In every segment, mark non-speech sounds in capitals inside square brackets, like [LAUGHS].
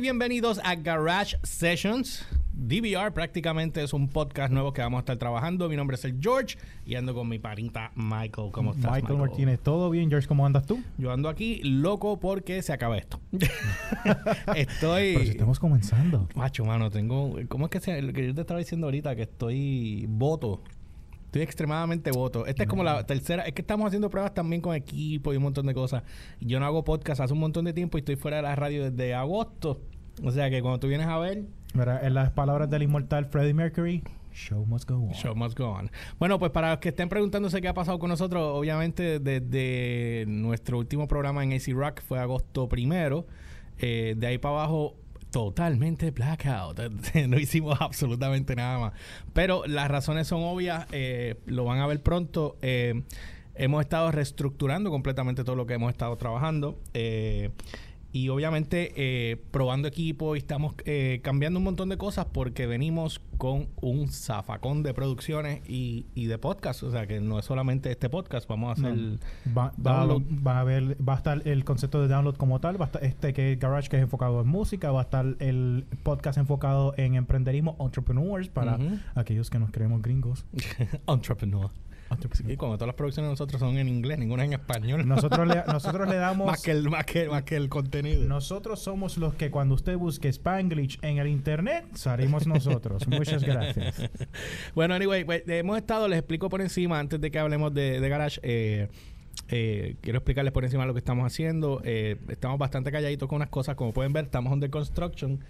y bienvenidos a Garage Sessions. DVR prácticamente es un podcast nuevo que vamos a estar trabajando. Mi nombre es el George y ando con mi parita Michael. ¿Cómo estás, Michael, Martínez, ¿todo bien, George? ¿Cómo andas tú? Yo ando aquí loco porque se acaba esto. [LAUGHS] estoy. Pero si estamos comenzando. Macho, mano, tengo. ¿Cómo es que, se, lo que yo te estaba diciendo ahorita? Que estoy voto. Estoy extremadamente voto. Esta es como la tercera. Es que estamos haciendo pruebas también con equipo y un montón de cosas. Yo no hago podcast hace un montón de tiempo y estoy fuera de la radio desde agosto. O sea que cuando tú vienes a ver. Mira, en las palabras del inmortal Freddie Mercury, Show must go on. Show must go on. Bueno, pues para los que estén preguntándose qué ha pasado con nosotros, obviamente desde nuestro último programa en AC Rock fue agosto primero. Eh, de ahí para abajo totalmente blackout. [LAUGHS] no hicimos absolutamente nada más. Pero las razones son obvias, eh, lo van a ver pronto. Eh, hemos estado reestructurando completamente todo lo que hemos estado trabajando. Eh, y obviamente eh, probando equipo y estamos eh, cambiando un montón de cosas porque venimos con un zafacón de producciones y, y de podcast. O sea que no es solamente este podcast, vamos a hacer No. Va, va, download. va a haber, va a estar el concepto de download como tal, va a estar este que es Garage que es enfocado en música, va a estar el podcast enfocado en emprenderismo, entrepreneurs para aquellos que nos creemos gringos. [LAUGHS] entrepreneur. Sí, como todas las producciones de nosotros son en inglés, ninguna en español. Nosotros le, [LAUGHS] nosotros le damos más, que el, más, que, más que el contenido. Nosotros somos los que cuando usted busque Spanglish en el internet, seremos nosotros. [LAUGHS] Muchas gracias. Bueno, anyway, pues, hemos estado, les explico por encima, antes de que hablemos de, de Garage, eh, eh, quiero explicarles por encima lo que estamos haciendo. Eh, estamos bastante calladitos con unas cosas, como pueden ver, estamos under construction.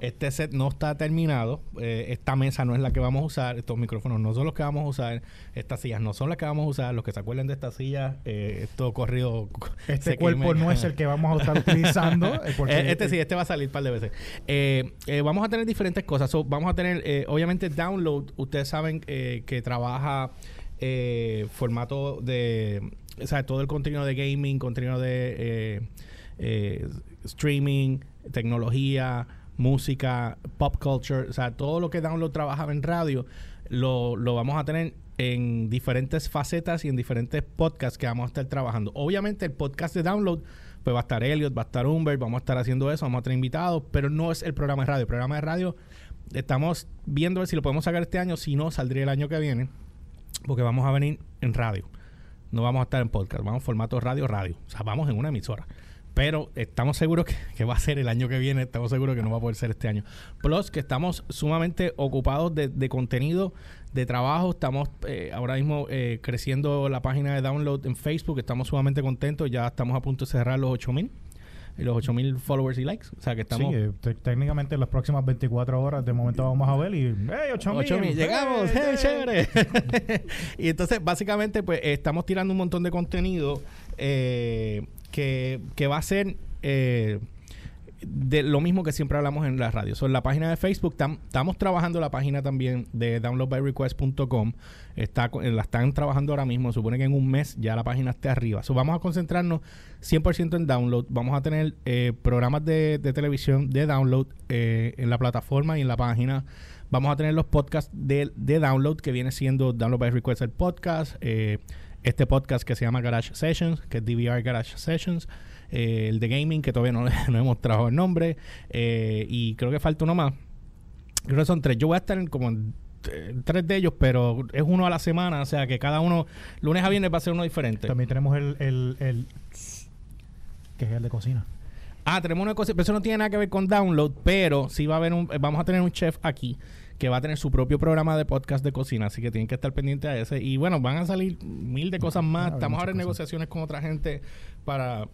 Este set no está terminado. Eh, esta mesa no es la que vamos a usar. Estos micrófonos no son los que vamos a usar. Estas sillas no son las que vamos a usar. Los que se acuerden de estas sillas, eh, esto corrido. [LAUGHS] Este cuerpo no es el que vamos a estar utilizando. [LAUGHS] eh, porque- Eh, este sí, este va a salir un par de veces. Eh, vamos a tener diferentes cosas. So, vamos a tener, obviamente, download. Ustedes saben que trabaja formato de. O sea, todo el contenido de gaming, contenido de streaming, tecnología, música, pop culture. O sea, todo lo que download trabajaba en radio, lo, lo vamos a tener en diferentes facetas y en diferentes podcasts que vamos a estar trabajando. Obviamente, el podcast de download pues va a estar Elliot, va a estar Humbert, vamos a estar haciendo eso, vamos a tener invitados, pero no es el programa de radio. El programa de radio estamos viendo ver si lo podemos sacar este año, si no, saldría el año que viene, porque vamos a venir en radio. No vamos a estar en podcast, vamos en formato radio, radio. O sea, vamos en una emisora. Pero estamos seguros que, que va a ser el año que viene, estamos seguros que no va a poder ser este año. Plus, que estamos sumamente ocupados de, de contenido, de trabajo. Estamos eh, ahora mismo eh, creciendo la página de download en Facebook. Estamos sumamente contentos. Ya estamos a punto de cerrar los 8000 los 8000 followers y likes. O sea que estamos. Sí, eh, te- técnicamente en las próximas 24 horas de momento vamos a ver y ¡Hey, 8000! 8000, llegamos, ¡Hey, ¡hey, hey! chévere! [LAUGHS] y entonces, básicamente, pues estamos tirando un montón de contenido eh, que, va a ser eh, de lo mismo que siempre hablamos en la radio. En la página de Facebook tam- estamos trabajando la página también de downloadbyrequest.com. Está, co- la están trabajando ahora mismo. Supone que en un mes ya la página esté arriba. Vamos a concentrarnos 100% en download. Vamos a tener eh, programas de, televisión de download eh, en la plataforma y en la página. Vamos a tener los podcasts de, de download que viene siendo Download by Request el podcast. eh, este podcast que se llama Garage Sessions, que es DVR Garage Sessions. eh, el de gaming, que todavía no, [LAUGHS] no hemos trabajado el nombre. eh, y creo que falta uno más. Creo que son tres. Yo voy a estar en como en eh, tres de ellos, pero es uno a la semana. O sea que cada uno, lunes a viernes va a ser uno diferente. También tenemos el, el, el- que es el de cocina. Ah, tenemos una cosa, pero eso no tiene nada que ver con download, pero sí va a haber un, vamos a tener un chef aquí que va a tener su propio programa de podcast de cocina, así que tienen que estar pendientes a ese. Y bueno, van a salir mil de cosas más. Estamos ahora en cosas. negociaciones con otra gente para,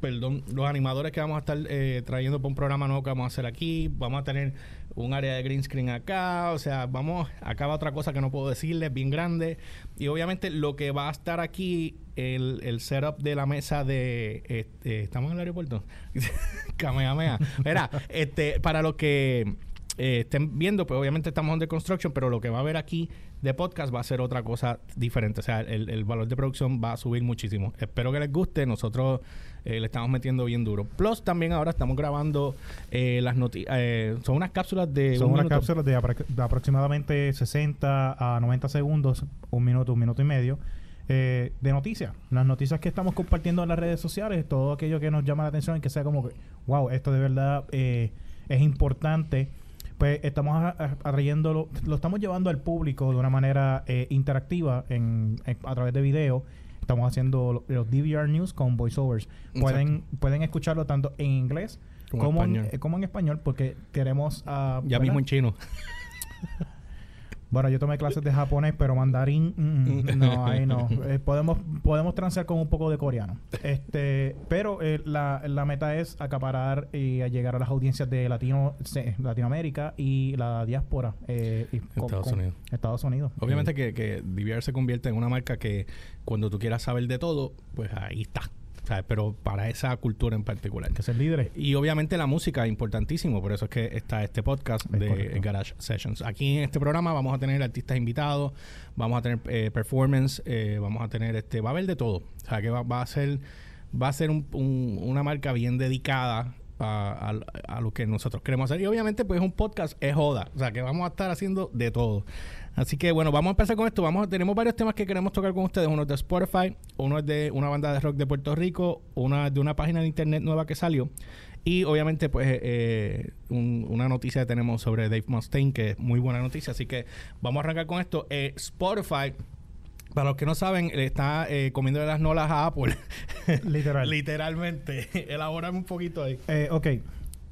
perdón, los animadores que vamos a estar eh, trayendo para un programa nuevo que vamos a hacer aquí. Vamos a tener un área de green screen acá, o sea, vamos, acá va otra cosa que no puedo decirles, bien grande. Y obviamente lo que va a estar aquí, el, el setup de la mesa de... Este, ¿Estamos en el aeropuerto? [LAUGHS] Kamehameha. Mira, este, para los que eh, estén viendo, pues obviamente estamos under construction, pero lo que va a haber aquí de podcast va a ser otra cosa diferente. O sea, el, el valor de producción va a subir muchísimo. Espero que les guste. Nosotros eh, le estamos metiendo bien duro. Plus, también ahora estamos grabando eh, las noticias. son unas cápsulas de. Son un unas minuto. cápsulas de, apro- de aproximadamente 60 a 90 segundos, un minuto, un minuto y medio, eh, de noticias. Las noticias que estamos compartiendo en las redes sociales, todo aquello que nos llama la atención y que sea como que, wow, esto de verdad eh, es importante. Pues estamos atrayéndolo, lo estamos llevando al público de una manera eh, interactiva en, en- a través de video. Estamos haciendo lo- los DVR News con voiceovers. Pueden, pueden escucharlo tanto en inglés Como como, en eh, como en español porque queremos... ah, Ya ¿verdad? mismo en chino. [LAUGHS] Bueno, yo tomé clases de japonés, pero mandarín, mm, mm, no, ahí no. Eh, podemos podemos transar con un poco de coreano. Este, pero eh, la, la meta es acaparar y a llegar a las audiencias de Latino, se- Latinoamérica y la diáspora. eh, y con- Estados con- Unidos. Estados Unidos. Obviamente que, que DVR se convierte en una marca que cuando tú quieras saber de todo, pues ahí está. ¿Sabes? Pero para esa cultura en particular. que ser líderes. Y obviamente la música es importantísimo, por eso es que está este podcast Es de correcto. Garage Sessions. Aquí en este programa vamos a tener artistas invitados, vamos a tener eh, performance, eh, vamos a tener este, va a haber de todo. O sea que va, va a ser, va a ser un- un- una marca bien dedicada a, a- a lo que nosotros queremos hacer. Y obviamente, pues un podcast es joda. O sea que vamos a estar haciendo de todo. Así que bueno, vamos a empezar con esto. Vamos, tenemos varios temas que queremos tocar con ustedes. Uno es de Spotify, uno es de una banda de rock de Puerto Rico, una de una página de internet nueva que salió. Y obviamente, pues, eh, un- una noticia que tenemos sobre Dave Mustaine, que es muy buena noticia. Así que vamos a arrancar con esto. Eh, Spotify, para los que no saben, le está eh, comiendo las nolas a Apple. Literal. [LAUGHS] Literalmente. [LAUGHS] Elaborame un poquito ahí. Eh, ok.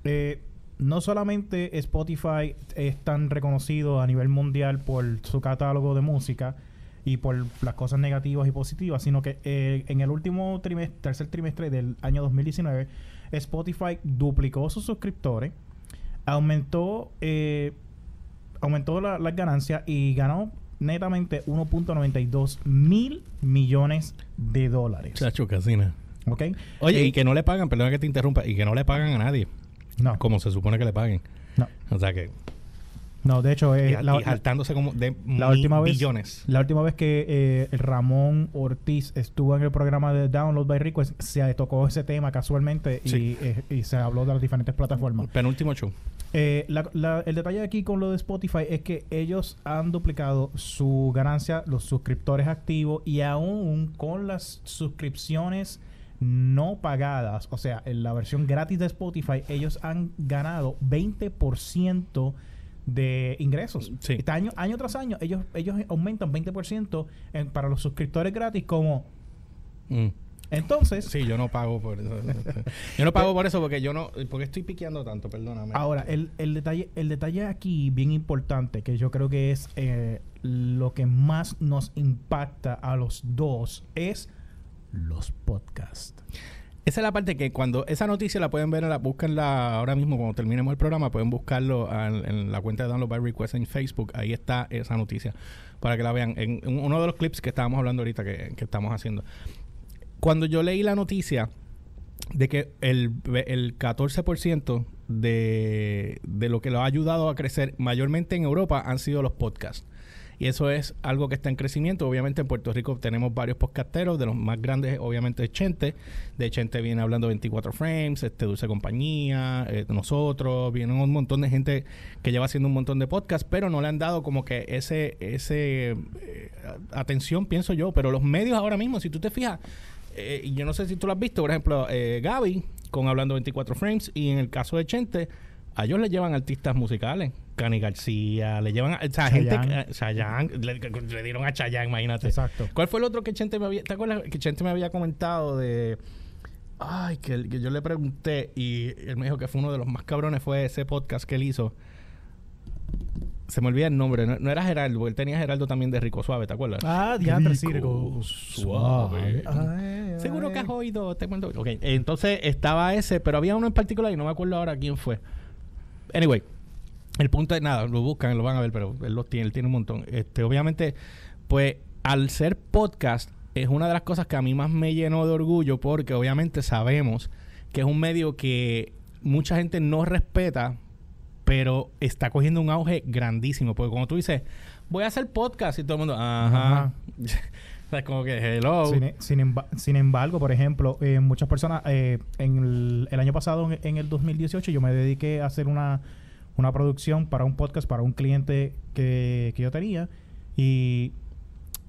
Eh, no solamente Spotify es tan reconocido a nivel mundial por su catálogo de música y por las cosas negativas y positivas, sino que eh, en el último trimestre, tercer trimestre del año 2019, Spotify duplicó sus suscriptores, aumentó, eh, aumentó la- las ganancias y ganó netamente 1.92 mil millones de dólares. Chacho, casina. ¿Ok? Oye, Eh, y que no le pagan, perdona que te interrumpa, y que no le pagan a nadie, no, como se supone que le paguen. no, O sea que. no, de hecho, eh, y, la- saltándose como de la última vez billones. la última vez que eh, Ramón Ortiz estuvo en el programa de Download by Request se tocó ese tema casualmente y, eh, y se habló de las diferentes plataformas Penúltimo show. Eh, la- la- el detalle aquí con lo de Spotify es que ellos han duplicado su ganancia, los suscriptores activos y aún con las suscripciones no pagadas, o sea, en la versión gratis de Spotify, ellos han ganado 20% de ingresos. Sí. Este año, año tras año, ellos, ellos aumentan 20% en- para los suscriptores gratis como... Mm. Entonces, Sí, yo no pago por eso. [LAUGHS] yo no pago por eso porque yo no. Porque estoy piqueando tanto, perdóname. Ahora, el, el detalle, el detalle aquí bien importante, que yo creo que es eh, lo que más nos impacta a los dos, es los podcasts. Esa es la parte que cuando esa noticia la pueden ver, la ahora mismo cuando terminemos el programa, pueden buscarlo en la cuenta de Download by Request en Facebook, ahí está esa noticia para que la vean en, en uno de los clips que estábamos hablando ahorita que, que estamos haciendo. Cuando yo leí la noticia de que el, el 14% de, de lo que lo ha ayudado a crecer mayormente en Europa han sido los podcasts. Y eso es algo que está en crecimiento. Obviamente en Puerto Rico tenemos varios podcasteros. De los más grandes, obviamente, es Chente. De Chente viene hablando 24 Frames, este Dulce Compañía, eh, nosotros. Viene un montón de gente que lleva haciendo un montón de podcasts, pero no le han dado como que ese, ese eh, atención, pienso yo. Pero los medios ahora mismo, si tú te fijas, eh, yo no sé si tú lo has visto, por ejemplo, eh, Gaby con Hablando 24 Frames, y en el caso de Chente, a ellos le llevan artistas musicales. Cani García, le llevan a, o sea, gente, Chayanne. Chayanne, le, le dieron a Chayanne, imagínate. Exacto. ¿Cuál fue el otro que Chente me había, te acuerdas que Chente me había comentado de ay, que, que yo le pregunté y él me dijo que fue uno de los más cabrones fue ese podcast que él hizo. Se me olvida el nombre, no, no era Geraldo, él tenía Geraldo también de Rico Suave, ¿te acuerdas? Ah, diantre, Rico Circo. Suave. Ay, Seguro ay. que has oído, te cuento. Ok, entonces estaba ese, pero había uno en particular y no me acuerdo ahora quién fue. Anyway, el punto es nada, lo buscan, lo van a ver, pero él los tiene, él tiene un montón. Este, obviamente, pues al ser podcast es una de las cosas que a mí más me llenó de orgullo porque obviamente sabemos que es un medio que mucha gente no respeta, pero está cogiendo un auge grandísimo. Porque como tú dices, voy a hacer podcast y todo el mundo, ajá. [LAUGHS] Es como que hello. Sin, sin sin embargo, por ejemplo, eh, muchas personas, eh, en el, el año pasado, en, en el 2018, yo me dediqué a hacer una, una producción para un podcast, para un cliente que, que yo tenía. Y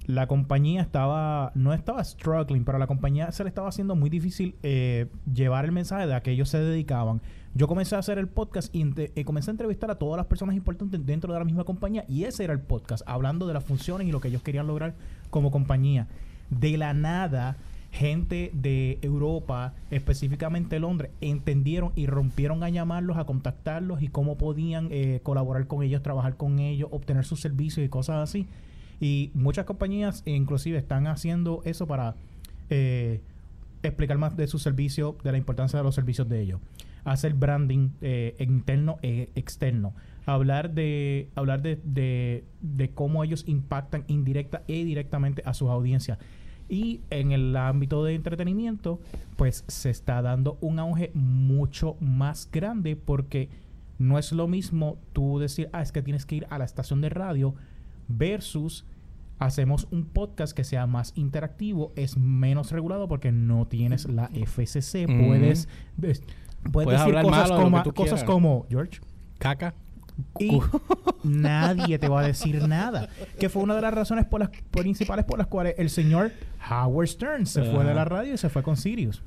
la compañía estaba, no estaba struggling, pero a la compañía se le estaba haciendo muy difícil eh, llevar el mensaje de a que ellos se dedicaban. Yo comencé a hacer el podcast y ente- eh, comencé a entrevistar a todas las personas importantes dentro de la misma compañía y ese era el podcast, hablando de las funciones y lo que ellos querían lograr como compañía. De la nada, gente de Europa, específicamente Londres, entendieron y rompieron a llamarlos, a contactarlos y cómo podían eh, colaborar con ellos, trabajar con ellos, obtener sus servicios y cosas así. Y muchas compañías eh, inclusive están haciendo eso para eh, explicar más de su servicio, de la importancia de los servicios de ellos. Hacer branding interno e externo. Hablar de hablar de, de, de cómo ellos impactan indirecta e directamente a sus audiencias. Y en el ámbito de entretenimiento, pues se está dando un auge mucho más grande porque no es lo mismo tú decir, ah, es que tienes que ir a la estación de radio versus hacemos un podcast que sea más interactivo, es menos regulado porque no tienes la FCC, puedes, des- puedes, Puedes decir hablar cosas, como, cosas quieras. como, George, Caca. Y nadie te va a decir nada. Que fue una de las razones por las principales por las cuales el señor Howard Stern se fue de la radio y se fue con Sirius.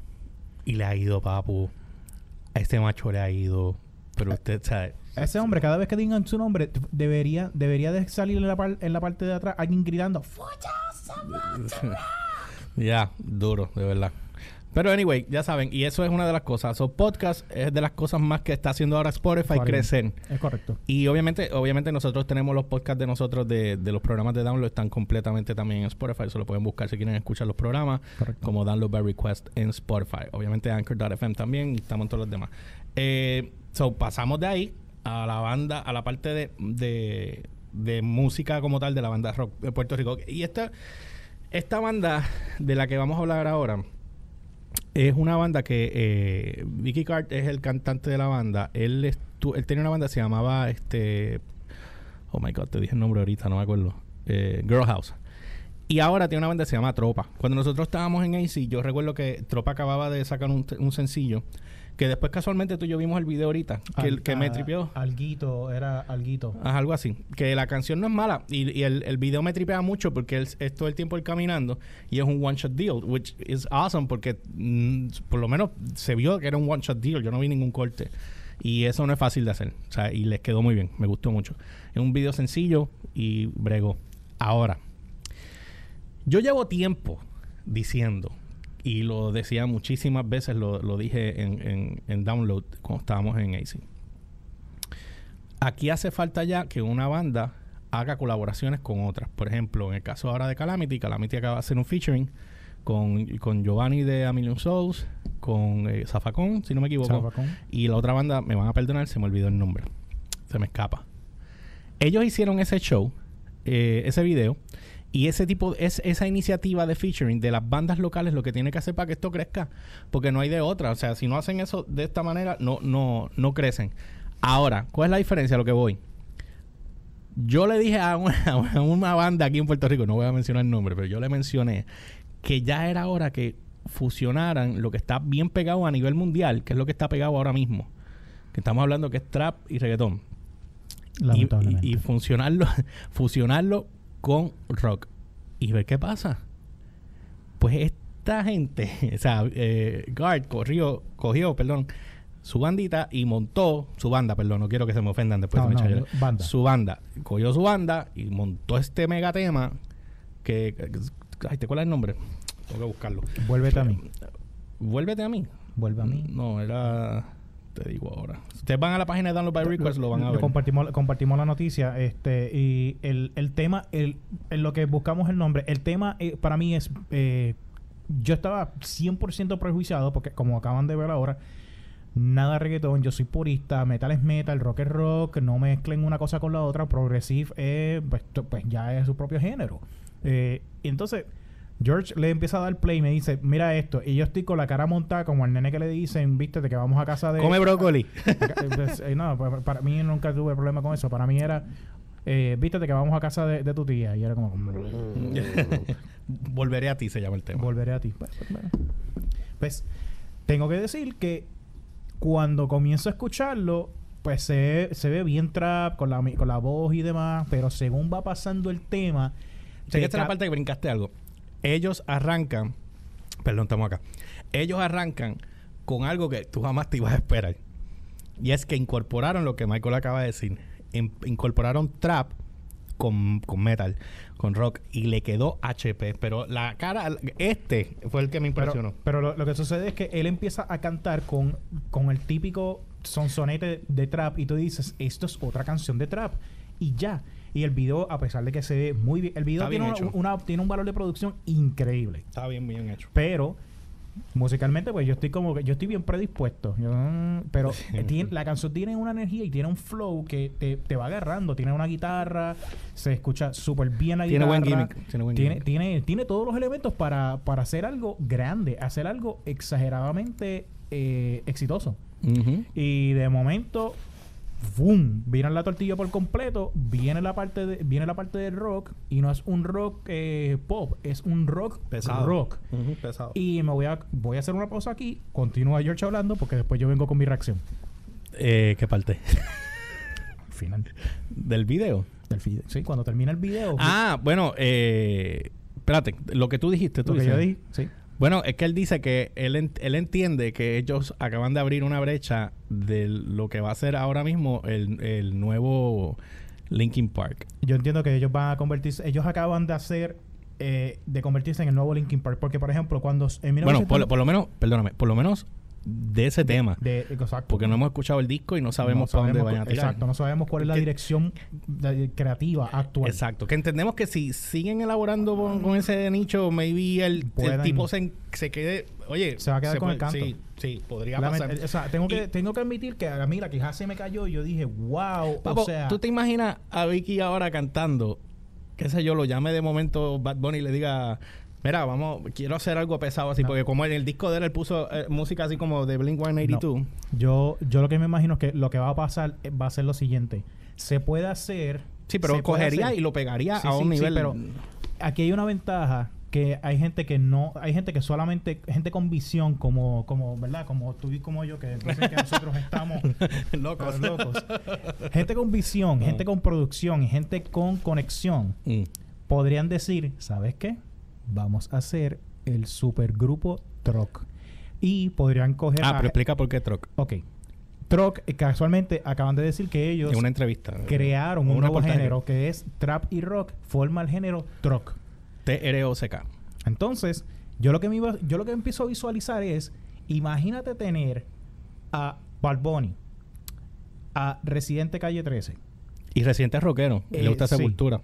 Y le ha ido, papu. A este macho le ha ido. Pero usted sabe. Ese hombre, cada vez que digan su nombre, debería, debería de salir en la, par- en la parte de atrás alguien gritando. [LAUGHS] Ya, duro, de verdad. Pero anyway, ya saben, y eso es una de las cosas. So, podcast es de las cosas más que está haciendo ahora Spotify Spotify. crecer. Es correcto. Y obviamente, obviamente nosotros tenemos los podcasts de nosotros de, de los programas de download están completamente también en Spotify. Se lo pueden buscar si quieren escuchar los programas Correcto. como download by request en Spotify. Obviamente Anchor.fm también y estamos en todos los demás. Eh, so pasamos de ahí a la banda, a la parte de, de, de música como tal de la banda rock de Puerto Rico. Y esta, esta banda de la que vamos a hablar ahora es una banda que eh, Vicky Cart es el cantante de la banda. Él, él tenía una banda que se llamaba este. Oh my god, te dije el nombre ahorita, no me acuerdo. Eh, Girl House. Y ahora tiene una banda que se llama Tropa. Cuando nosotros estábamos en AC, yo recuerdo que Tropa acababa de sacar un sencillo. Que después casualmente tú y yo vimos el video ahorita. Que, el- que me tripeó. Alguito, era alguito. Ajá, algo así. Que la canción no es mala. Y, y el, el video me tripea mucho porque él es todo el tiempo él caminando. Y es un one shot deal. Which is awesome porque mm, por lo menos se vio que era un one shot deal. Yo no vi ningún corte. Y eso no es fácil de hacer. O sea, y les quedó muy bien. Me gustó mucho. Es un video sencillo y bregó. Ahora, yo llevo tiempo diciendo, y lo decía muchísimas veces, lo, lo dije en, en- en Download cuando estábamos en AC. Aquí hace falta ya que una banda haga colaboraciones con otras. Por ejemplo, en el caso ahora de Calamity, Calamity acaba de hacer un featuring con, con Giovanni de A Million Souls, con eh, Zafacón, si no me equivoco. Zafacón. Y la otra banda, me van a perdonar, se me olvidó el nombre. Se me escapa. Ellos hicieron ese show, eh, ese video, y ese tipo, es, esa iniciativa de featuring de las bandas locales lo que tiene que hacer para que esto crezca, porque no hay de otra. O sea, si no hacen eso de esta manera, no, no, no crecen. Ahora, ¿cuál es la diferencia a lo que voy? Yo le dije a una, [LAUGHS] a una banda aquí en Puerto Rico, no voy a mencionar el nombre, pero yo le mencioné que ya era hora que fusionaran lo que está bien pegado a nivel mundial, que es lo que está pegado ahora mismo. Que estamos hablando que es trap y reggaetón. Y, Lamentablemente. y- y funcionarlo, [LAUGHS] fusionarlo con rock. Y ver qué pasa. Pues esta gente, [LAUGHS] o sea, eh, Guard corrió, cogió, perdón, su bandita y montó, su banda, perdón, no quiero que se me ofendan después No, de me no, echan- banda. Su banda, cogió su banda y montó este mega tema que, ay, ¿te acuerdas el nombre? Tengo que buscarlo. Vuélvete a mí. Vuélvete a mí. Vuelve a mí. No, era. Te digo ahora. Ustedes van a la página de Download by Request, lo van a ver. Compartimos, compartimos la noticia este y el, el tema, el, en lo que buscamos el nombre, el tema eh, para mí es... eh, yo estaba 100% prejuiciado porque como acaban de ver ahora, nada reggaetón, yo soy purista, metal es metal, rock es rock, no mezclen una cosa con la otra, progressive eh, pues, pues ya es su propio género. Eh, y entonces George le empieza a dar play y me dice, mira esto, y yo estoy con la cara montada como el nene que le dicen, viste, de que vamos a casa de... Come brócoli. [LAUGHS] Pues, eh, no, pa- para, mí nunca tuve problema con eso. Para mí era, eh, vístete que vamos a casa de, de tu tía. Y era como, [LAUGHS] Volveré a ti, se llama el tema. volveré a ti. Pues, pues, bueno. Pues, tengo que decir que cuando comienzo a escucharlo, pues se, se ve bien trap con la, mi- con la voz y demás, pero según va pasando el tema, Sé que esta es la parte que brincaste algo. Ellos arrancan, perdón, estamos acá. Ellos arrancan con algo que tú jamás te ibas a esperar. Y es que incorporaron lo que Michael acaba de decir. In- incorporaron trap con, con metal, con rock, y le quedó HP. Pero la cara, este fue el que me impresionó. Pero, pero lo, lo que sucede es que él empieza a cantar con, con el típico sonsonete de trap y tú dices, esto es otra canción de trap. Y ya. Y el video, a pesar de que se ve muy bien, el video bien tiene, una- tiene un valor de producción increíble. Está bien, bien hecho. Pero musicalmente, pues yo estoy como que yo estoy bien predispuesto. Yo, pero eh, tiene- la canción tiene una energía y tiene un flow que te, te va agarrando. Tiene una guitarra, se escucha súper bien la Tiene guitarra. buen gimmick, tiene buen tiene, gimmick. tiene, tiene todos los elementos para, para hacer algo grande, hacer algo exageradamente eh, exitoso. Y de momento, ¡boom! Viene la tortilla por completo, viene la parte de, viene la parte del rock, y no es un rock eh, pop, es un rock Pesado. rock. Pesado. Y me voy a, voy a hacer una pausa aquí, continúa George hablando, porque después yo vengo con mi reacción. Eh, ¿Qué parte? Al [LAUGHS] final Del video. del video. Sí, cuando termina el video. Ah, bueno, eh, espérate, lo que tú dijiste, tú lo que yo dije, sí. Bueno, es que él dice que él, él entiende que ellos acaban de abrir una brecha de lo que va a ser ahora mismo el, el nuevo Linkin Park. Yo entiendo que ellos van a convertirse, ellos acaban de hacer, eh, de convertirse en el nuevo Linkin Park. Porque, por ejemplo, cuando en Bueno, 1970 por, por lo menos, perdóname, por lo menos de ese tema. de, exacto. Porque no hemos escuchado el disco y no sabemos No para dónde vayan a tirar. Exacto, no sabemos cuál es la Que- dirección creativa actual. Exacto. Que entendemos que si siguen elaborando con, con ese nicho, maybe el, tipo se, se quede. Oye, Se va a quedar con el canto. Sí, sí, podría pasar. o sea, tengo que, tengo que admitir que a mí la queja se me cayó y yo dije, wow, Papo, o sea, ¿tú te imaginas a Vicky ahora cantando? Qué sé yo, lo llame de momento Bad Bunny y le diga, mira, vamos, quiero hacer algo pesado así, No. porque como en el disco de él, él puso eh, música así como de Blink 182. yo, yo lo que me imagino es que lo que va a pasar eh, va a ser lo siguiente. Se puede hacer... Sí, pero cogería hacer- y lo pegaría Sí, a un sí, nivel. pero aquí hay una ventaja que hay gente que no hay gente que solamente gente con visión como como verdad como tú y como yo que dicen que nosotros estamos [LAUGHS] locos. locos gente con visión gente con producción y gente con conexión Mm. podrían decir sabes qué vamos a hacer el supergrupo Troc y podrían coger Ah, a- pero explica por qué Troc. ok Troc eh, casualmente acaban de decir que ellos En una entrevista. crearon un Un nuevo género que es trap y rock forma el género Troc T-R-O-C-K. Entonces, yo lo que me iba- yo lo que empiezo a visualizar es, imagínate tener a Bad Bunny, a Residente Calle 13. Y reciente rockero. Eh, le gusta sí. Sepultura.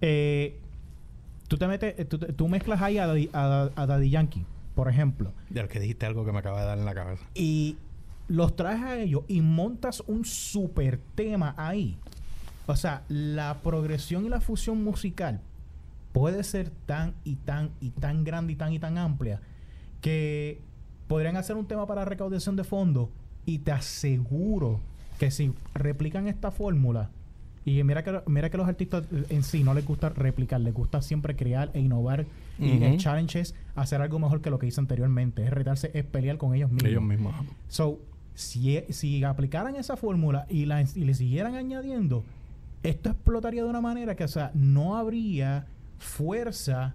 Eh, tú te metes, eh, tú, tú mezclas ahí a, Daddy- a- a Daddy Yankee, por ejemplo, De lo que dijiste algo que me acaba de dar en la cabeza. y los traes a ellos y montas un super tema ahí. O sea, la progresión y la fusión musical puede ser tan y tan y tan grande y tan y tan amplia que podrían hacer un tema para recaudación de fondos y te aseguro que si replican esta fórmula y mira que mira que los artistas en sí no les gusta replicar, les gusta siempre crear e innovar y el challenge es hacer algo mejor que lo que hice anteriormente, es retarse, es pelear con ellos mismos. Ellos mismos. So, si, e- si aplicaran esa fórmula y, la, y le siguieran añadiendo, esto explotaría de una manera que, o sea, no habría fuerza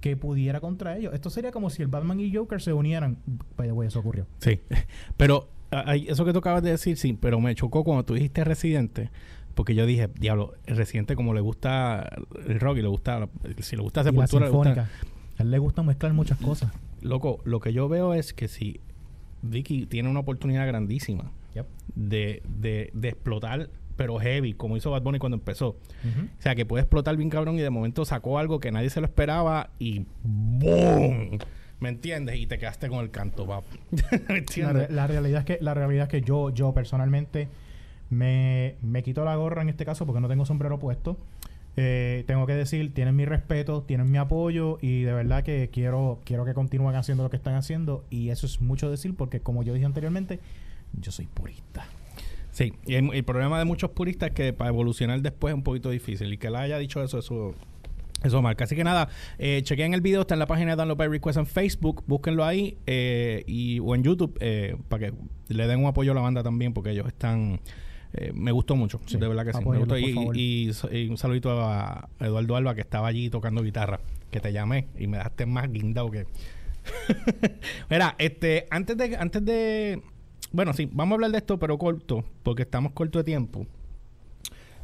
que pudiera contra ellos. Esto sería como si el Batman y Joker se unieran. The way, eso ocurrió. Sí. [LAUGHS] Pero eso que tú acabas de decir, sí, pero me chocó cuando tú dijiste Residente. Porque yo dije, diablo, el Residente como le gusta el rock y le gusta, si le gusta Sepultura, le gusta. A él le gusta mezclar muchas cosas. Loco, lo que yo veo es que si Vicky tiene una oportunidad grandísima de, de, de explotar, pero heavy, como hizo Bad Bunny cuando empezó. O sea, que puede explotar bien cabrón y de momento sacó algo que nadie se lo esperaba y ¡boom! ¿Me entiendes? Y te quedaste con el canto. [LAUGHS] ¿Me La, re- la realidad es que la realidad es que yo yo personalmente me, me quito la gorra en este caso porque no tengo sombrero puesto. Eh, tengo que decir, tienen mi respeto, tienen mi apoyo y de verdad que quiero quiero que continúen haciendo lo que están haciendo y eso es mucho decir porque como yo dije anteriormente, yo soy purista. Sí, y el, problema de muchos puristas es que para evolucionar después es un poquito difícil. Y que él haya dicho eso, eso, eso marca. Así que nada, eh, chequen el video, está en la página de Download by Request en Facebook, búsquenlo ahí eh, y, o en YouTube eh, para que le den un apoyo a la banda también, porque ellos están eh, me gustó mucho, Sí, de verdad que sí. Me gustó. y un saludito a Eduardo Alba, que estaba allí tocando guitarra, que te llamé y me dejaste más guindado que... [LAUGHS] Mira, este, antes de, antes de... Bueno, sí, vamos a hablar de esto, pero corto, porque estamos corto de tiempo.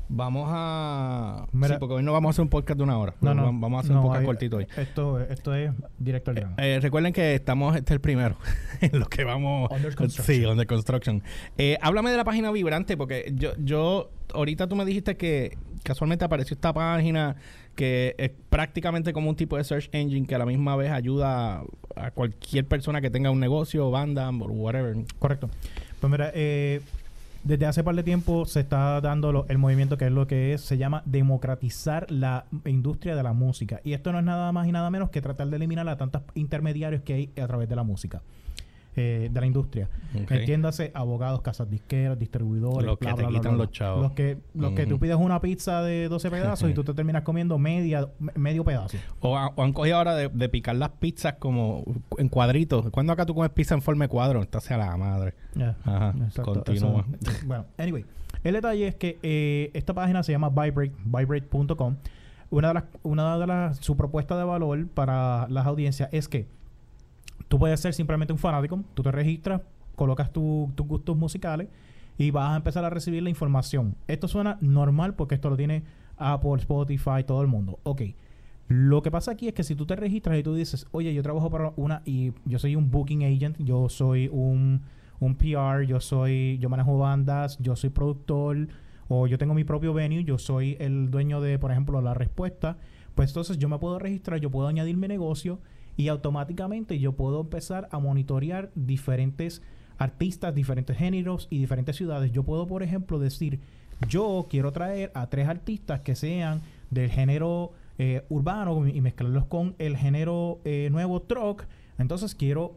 Vamos a... Mira- sí, porque hoy no vamos a hacer un podcast de una hora. No, no. Vamos a hacer no, un podcast hay- cortito hoy. Esto, esto es directo al grano. Eh, recuerden que estamos, este es el primero, [LAUGHS] en lo que vamos... Under construction. Sí, under construction. Eh, háblame de la página Vibrante, porque yo, yo, ahorita tú me dijiste que casualmente apareció esta página que es prácticamente como un tipo de search engine que a la misma vez ayuda a cualquier persona que tenga un negocio, banda, o whatever. Correcto. Pues mira, eh, desde hace par de tiempo se está dando el movimiento que es lo que es, se llama democratizar la industria de la música. Y esto no es nada más y nada menos que tratar de eliminar a tantos intermediarios que hay a través de la música. Eh, de la industria. Entiéndase, abogados, casas disqueras, distribuidores, Los que bla, te bla, quitan los chavos. Los que, los que tú Ujú. pides una pizza de 12 pedazos y tú te terminas comiendo media, me- medio pedazo. O, ha- o han cogido ahora de, de picar las pizzas como en cuadritos. ¿Cuándo acá tú comes pizza en forma de cuadro? Esta sea la madre. Ajá, Exacto, continúa. eso- [LAUGHS] bueno, anyway. El detalle es que eh, esta página se llama Vibrate, vibrate.com. Una de las, una de las, su propuesta de valor para las audiencias es que tú puedes ser simplemente un fanático, tú te registras, colocas tu- tus gustos musicales y vas a empezar a recibir la información. Esto suena normal porque esto lo tiene Apple, Spotify, todo el mundo. Ok. Lo que pasa aquí es que si tú te registras y tú dices, oye, yo trabajo para una y yo soy un booking agent, yo soy un, un PR, yo soy, yo manejo bandas, yo soy productor o yo tengo mi propio venue, yo soy el dueño de, por ejemplo, la respuesta, pues entonces yo me puedo registrar, yo puedo añadir mi negocio y automáticamente yo puedo empezar a monitorear diferentes artistas, diferentes géneros y diferentes ciudades. Yo puedo, por ejemplo, decir, yo quiero traer a tres artistas que sean del género eh, urbano y mezclarlos con el género eh, nuevo truck. Entonces quiero,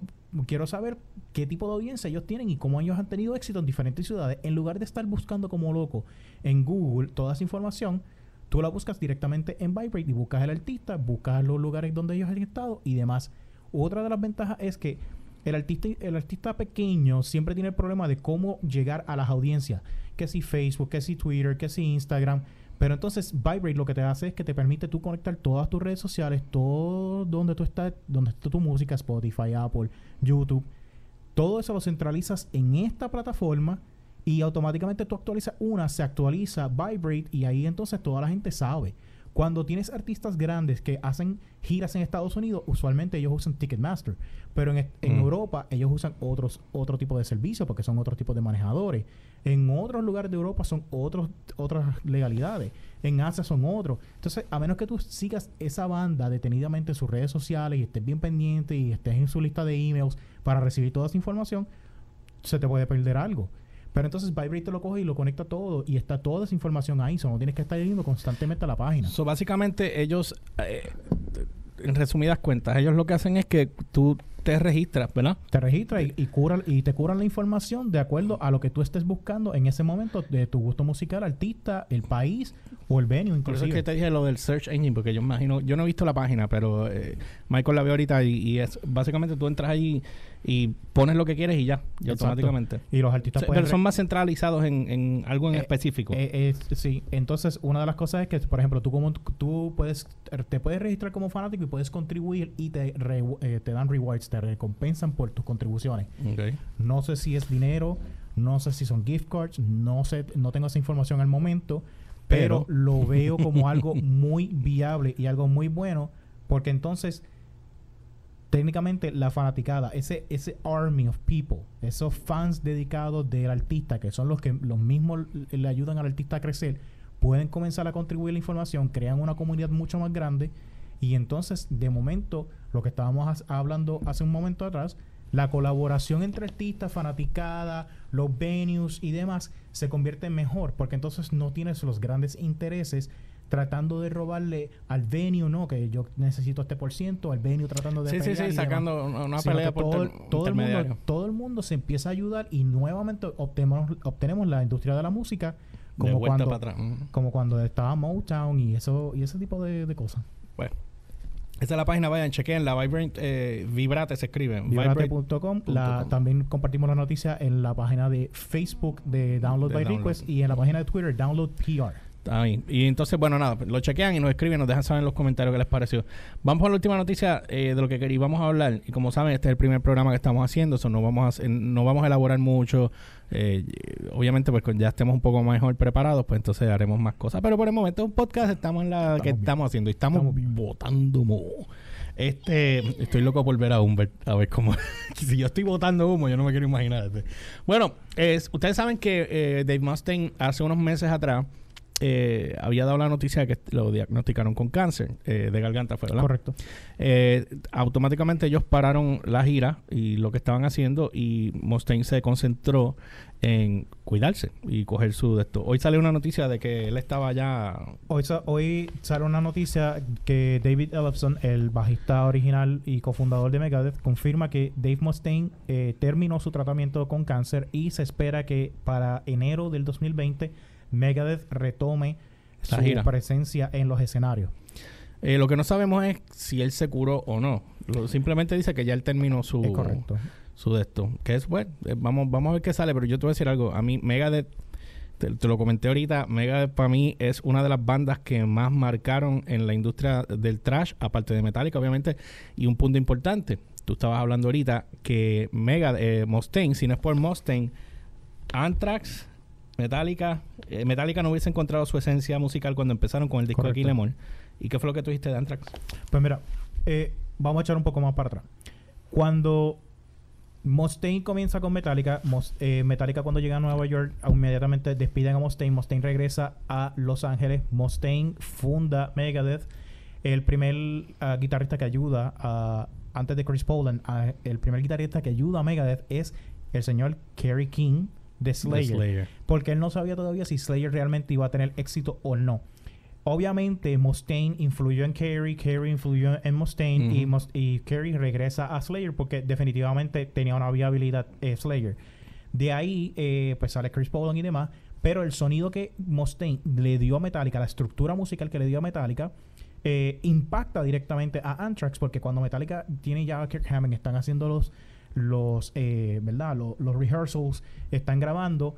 quiero saber qué tipo de audiencia ellos tienen y cómo ellos han tenido éxito en diferentes ciudades. En lugar de estar buscando como loco en Google toda esa información, tú la buscas directamente en Vibrate y buscas el artista, buscas los lugares donde ellos han estado y demás. Otra de las ventajas es que el artista, el artista pequeño siempre tiene el problema de cómo llegar a las audiencias. Que si Facebook, que si Twitter, que si Instagram. Pero entonces Vibrate lo que te hace es que te permite tú conectar todas tus redes sociales, todo donde tú estás, donde está tu música, Spotify, Apple, YouTube. Todo eso lo centralizas en esta plataforma y automáticamente tú actualizas una, se actualiza Vibrate y ahí entonces toda la gente sabe. Cuando tienes artistas grandes que hacen giras en Estados Unidos, usualmente ellos usan Ticketmaster, pero en, en Mm. Europa ellos usan otros otro tipo de servicio porque son otros tipos de manejadores. En otros lugares de Europa son otros otras legalidades. En Asia son otros. Entonces, a menos que tú sigas esa banda detenidamente en sus redes sociales y estés bien pendiente y estés en su lista de emails para recibir toda esa información, se te puede perder algo. Pero entonces Vibrate te lo coge y lo conecta todo y está toda esa información ahí. So, no tienes que estar yendo constantemente a la página. So, básicamente ellos, eh, en resumidas cuentas, ellos lo que hacen es que tú te registras, ¿verdad? Te registras y, y, cura- y te curan la información de acuerdo a lo que tú estés buscando en ese momento de tu gusto musical, artista, el país o el venue Por eso es inclusive. que te dije lo del search engine, porque yo imagino, yo no he visto la página, pero eh, Michael la ve ahorita y, y es básicamente tú entras ahí y pones lo que quieres y ya, y automáticamente. Y los artistas O sea, pueden pero son más centralizados en, en algo en Eh, específico. Eh, eh, sí, entonces una de las cosas es que, por ejemplo, tú como tú puedes te puedes registrar como fanático y puedes contribuir y te re- eh, te dan rewards, te recompensan por tus contribuciones. Ok. No sé si es dinero, no sé si son gift cards, no sé, no tengo esa información al momento, pero, Pero- lo [LAUGHS] veo como algo muy viable y algo muy bueno, porque entonces técnicamente la fanaticada, ese ese army of people, esos fans dedicados del artista, que son los que los mismos le ayudan al artista a crecer, pueden comenzar a contribuir la información, crean una comunidad mucho más grande. Y entonces de momento lo que estábamos hablando hace un momento atrás, la colaboración entre artistas, fanaticada, los venues y demás se convierte en mejor porque entonces no tienes los grandes intereses tratando de robarle al venue, ¿no? Que yo necesito este por ciento, al venue tratando de Sí, sí, pelear sí, y demás. sacando una, una Sino pelea que por todo, ter- todo el mundo, todo el mundo se empieza a ayudar y nuevamente obtenemos, obtenemos la industria de la música como cuando, para atrás. Como cuando estaba Motown y eso y ese tipo de, de cosas. Bueno. Esta es la página, vayan, chequen la Vibrate, eh, Vibrate se escribe. Vibrate.com. También compartimos la noticia en la página de Facebook de Download De by Download. Request y en la página de Twitter Download PR. Ahí. Y entonces, bueno, nada, lo chequean y nos escriben, nos dejan saber en los comentarios qué les pareció. Vamos a la última noticia eh, de lo que queríamos hablar. Y como saben, este es el primer programa que estamos haciendo, so no vamos a, no vamos a elaborar mucho. Eh, obviamente, pues ya estemos un poco mejor preparados, pues entonces haremos más cosas. Pero por el momento, un podcast estamos en la Estamos que bien. estamos haciendo y estamos, botando humo. Este, estoy loco por ver a Humbert, a ver cómo. [LAUGHS] si yo estoy botando humo, yo no me quiero imaginar. este. Bueno, es, ustedes saben que eh, Dave Mustaine hace unos meses atrás eh, había dado la noticia de que lo diagnosticaron con cáncer eh, de garganta, fue, ¿verdad? Correcto. Eh, automáticamente ellos pararon la gira y lo que estaban haciendo y Mustaine se concentró en cuidarse y coger su de esto. Hoy salió una noticia de que él estaba ya Hoy, sa- hoy sale una noticia que David Ellefson, el bajista original y cofundador de Megadeth, confirma que Dave Mustaine eh, terminó su tratamiento con cáncer y se espera que para enero del 2020 Megadeth retome La su gira. presencia en los escenarios. Eh, lo que no sabemos es si él se curó o no. Lo- simplemente dice que ya él terminó su, Es correcto. su de esto. Que es bueno. eh, vamos, vamos a ver qué sale, pero yo te voy a decir algo. A mí, Megadeth, te, te lo comenté ahorita, Megadeth para mí es una de las bandas que más marcaron en la industria del trash, aparte de Metallica, obviamente. Y un punto importante. Tú estabas hablando ahorita que Megadeth, eh, Mustaine, si no es por Mustaine, Anthrax, Metallica, eh, Metallica no hubiese encontrado su esencia musical cuando empezaron con el disco de Correcto. Kill Em All. ¿Y qué fue lo que tú dijiste de Anthrax? Pues mira, eh, vamos a echar un poco más para atrás. Cuando Mustaine comienza con Metallica, Mos- eh, Metallica cuando llega a Nueva York, inmediatamente despiden a Mustaine, Mustaine regresa a Los Ángeles, Mustaine funda Megadeth, el primer ah, guitarrista que ayuda a, antes de Chris Poland, a- el primer guitarrista que ayuda a Megadeth es el señor Kerry King de Slayer Slayer. porque él no sabía todavía si Slayer realmente iba a tener éxito o no. Obviamente, Mustaine influyó en Kerry, Kerry influyó en Mustaine y, Ujú. Mus- y Kerry regresa a Slayer porque definitivamente tenía una viabilidad eh, Slayer. De ahí, eh, pues sale Chris Poland y demás, pero el sonido que Mustaine le dio a Metallica, la estructura musical que le dio a Metallica, eh, impacta directamente a Anthrax porque cuando Metallica tiene ya a Kirk Hammett, están haciendo los, los eh, ¿verdad? Los, los rehearsals, están grabando.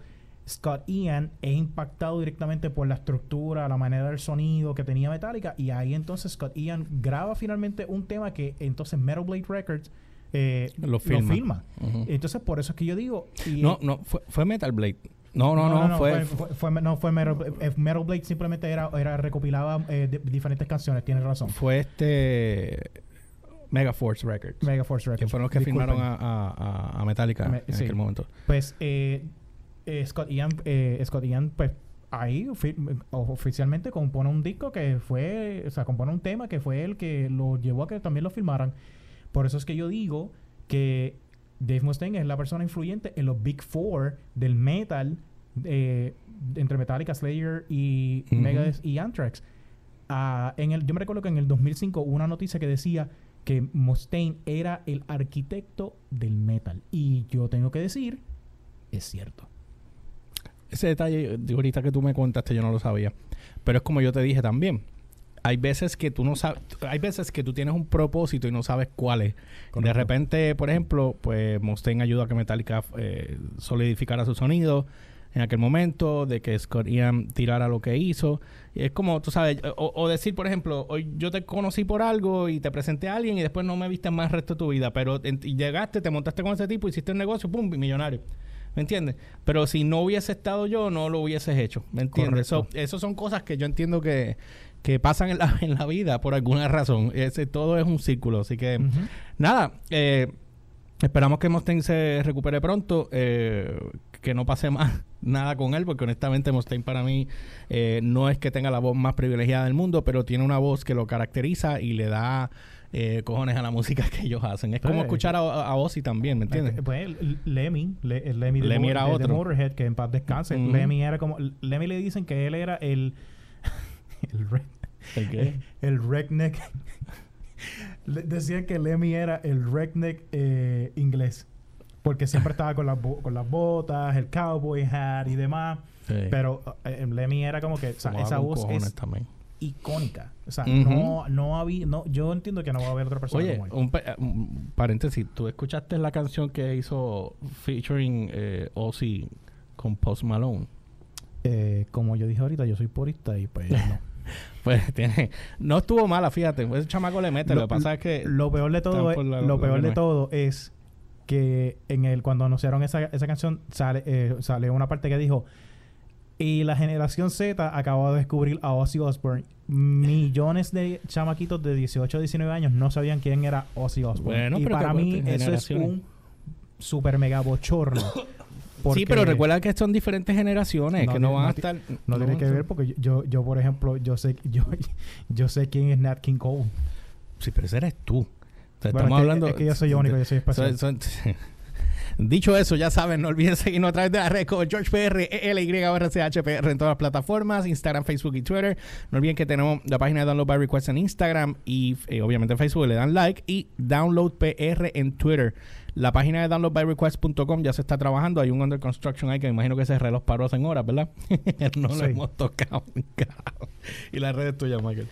Scott Ian es impactado directamente por la estructura, la manera del sonido que tenía Metallica y ahí entonces Scott Ian graba finalmente un tema que entonces Metal Blade Records eh, Lo filma. Entonces por eso es que yo digo... y- No, no, fue, fue Metal Blade. No, no, no, fue, fue, fue- no, fue Metal, eh, Metal Blade simplemente era, era recopilaba eh, de- diferentes canciones, tienes razón. fue este Megaforce Records. Megaforce Records. que fueron los que Disculpen. firmaron a, a- a- Metallica Me- en sí. aquel momento. Pues eh, eh, Scott Ian, eh, Scott Ian, pues ahí ofi- oficialmente compone un disco que fue, o sea, compone un tema que fue el que lo llevó a que también lo filmaran. Por eso es que yo digo que Dave Mustaine es la persona influyente en los Big Four del metal eh, entre Metallica, Slayer y Ujú. Megadeth y Anthrax. Ah, en el, yo me recuerdo que en el 2005 hubo una noticia que decía que Mustaine era el arquitecto del metal. Y yo tengo que decir, es cierto. Ese detalle, de ahorita que tú me contaste, yo no lo sabía. Pero es como yo te dije también. Hay veces que tú no sabes, hay veces que tú tienes un propósito y no sabes cuál es. De repente, por ejemplo, pues Mustaine ayuda a que Metallica eh, solidificara su sonido en aquel momento, de que Scott Ian tirara lo que hizo. Y es como, tú sabes, o, o decir, por ejemplo, hoy yo te conocí por algo y te presenté a alguien y después no me viste más el resto de tu vida, pero en- y llegaste, te montaste con ese tipo, hiciste un negocio, pum, millonario. ¿Me entiendes? Pero si no hubiese estado yo, no lo hubieses hecho. ¿Me entiendes? Correcto. So, esas son cosas que yo entiendo que, que pasan en la, [LAUGHS] en la vida por alguna razón. Ese, todo es un círculo. Así que, Ujú. nada, eh, esperamos que Mustaine se recupere pronto. eh, que no pase más [LAUGHS] nada con él, porque honestamente Mustaine para mí eh, no es que tenga la voz más privilegiada del mundo, pero tiene una voz que lo caracteriza y le da eh, cojones a la [LAUGHS] música que ellos hacen. Es como Pues, escuchar a, a Ozzy también, ¿me entiendes? Eh, Pues Lemmy, Le- Lemmy, de, Lemmy era de-. Motorhead, que en paz descanse. Lemmy era como. Lemmy le dicen que él era el. [LAUGHS] el, re- ¿El qué? el redneck. Decían que Lemmy era el redneck eh, inglés. Porque siempre estaba con las, con las botas, el cowboy hat y demás. Sí. Pero eh, Lemmy era como que. O sea, esa voz es. también. icónica. O sea, no, no había, no, yo entiendo que no va a haber otra persona Oye, como él. un, pa- eh, un paréntesis. ¿Tú escuchaste la canción que hizo featuring eh, Ozzy con Post Malone? Eh, como yo dije ahorita, yo soy purista y pues no. [LAUGHS] Pues tiene... No estuvo mala, fíjate. Ese chamaco le mete. Lo, que pasa es que... lo peor de todo, es, lo lo peor de todo es que en el cuando anunciaron esa, esa canción sale eh, sale una parte que dijo y la generación Z acaba de descubrir a Ozzy Osbourne. Millones de chamaquitos de 18 a 19 años no sabían quién era Ozzy Osbourne. Bueno, y pero para mí eso es un super mega bochorno. [COUGHS] Sí, pero recuerda que son diferentes generaciones, No que no van a no estar... No tiene que ver porque yo, yo, yo, por ejemplo, yo sé, yo, [LAUGHS] yo sé quién es Nat King Cole. Sí, pero ese eres tú. Bueno, estamos que- hablando... es que yo soy único, yo soy especial. Son- son- [LAUGHS] Dicho eso, ya saben, no olviden seguirnos a través de la red como GeorgePR, ELYRCHPR en todas las plataformas, Instagram, Facebook y Twitter. No olviden que tenemos la página de Download by Request en Instagram y eh, obviamente en Facebook le dan like y Download PR en Twitter. La página de downloadbyrequest.com ya se está trabajando. Hay un under construction ahí que me imagino que ese reloj paró en horas, ¿verdad? [LAUGHS] no lo Sí. hemos tocado. [LAUGHS] y las redes tuyas, Michael.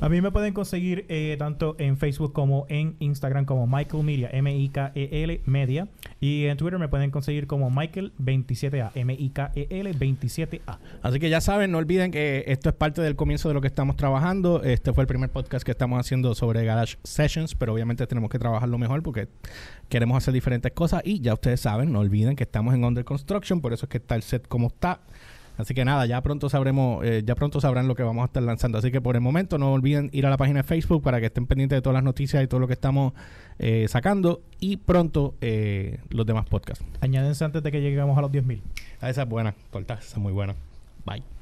A mí me pueden conseguir eh, tanto en Facebook como en Instagram como Michael Media, M-I-K-E-L Media. Y en Twitter me pueden conseguir como Michael27A, M-I-K-E-L 27A. Así que ya saben, no olviden que esto es parte del comienzo de lo que estamos trabajando. Este fue el primer podcast que estamos haciendo sobre Garage Sessions, pero obviamente tenemos que trabajarlo mejor porque queremos hacer diferentes cosas y ya ustedes saben, no olviden que estamos en Under Construction, por eso es que está el set como está. Así que nada, ya pronto sabremos, eh, ya pronto sabrán lo que vamos a estar lanzando. Así que por el momento no olviden ir a la página de Facebook para que estén pendientes de todas las noticias y todo lo que estamos eh, sacando y pronto eh, los demás podcasts. Añádense antes de que lleguemos a los 10.000. Ah, esa es buena, corta, esa es muy buena. Bye.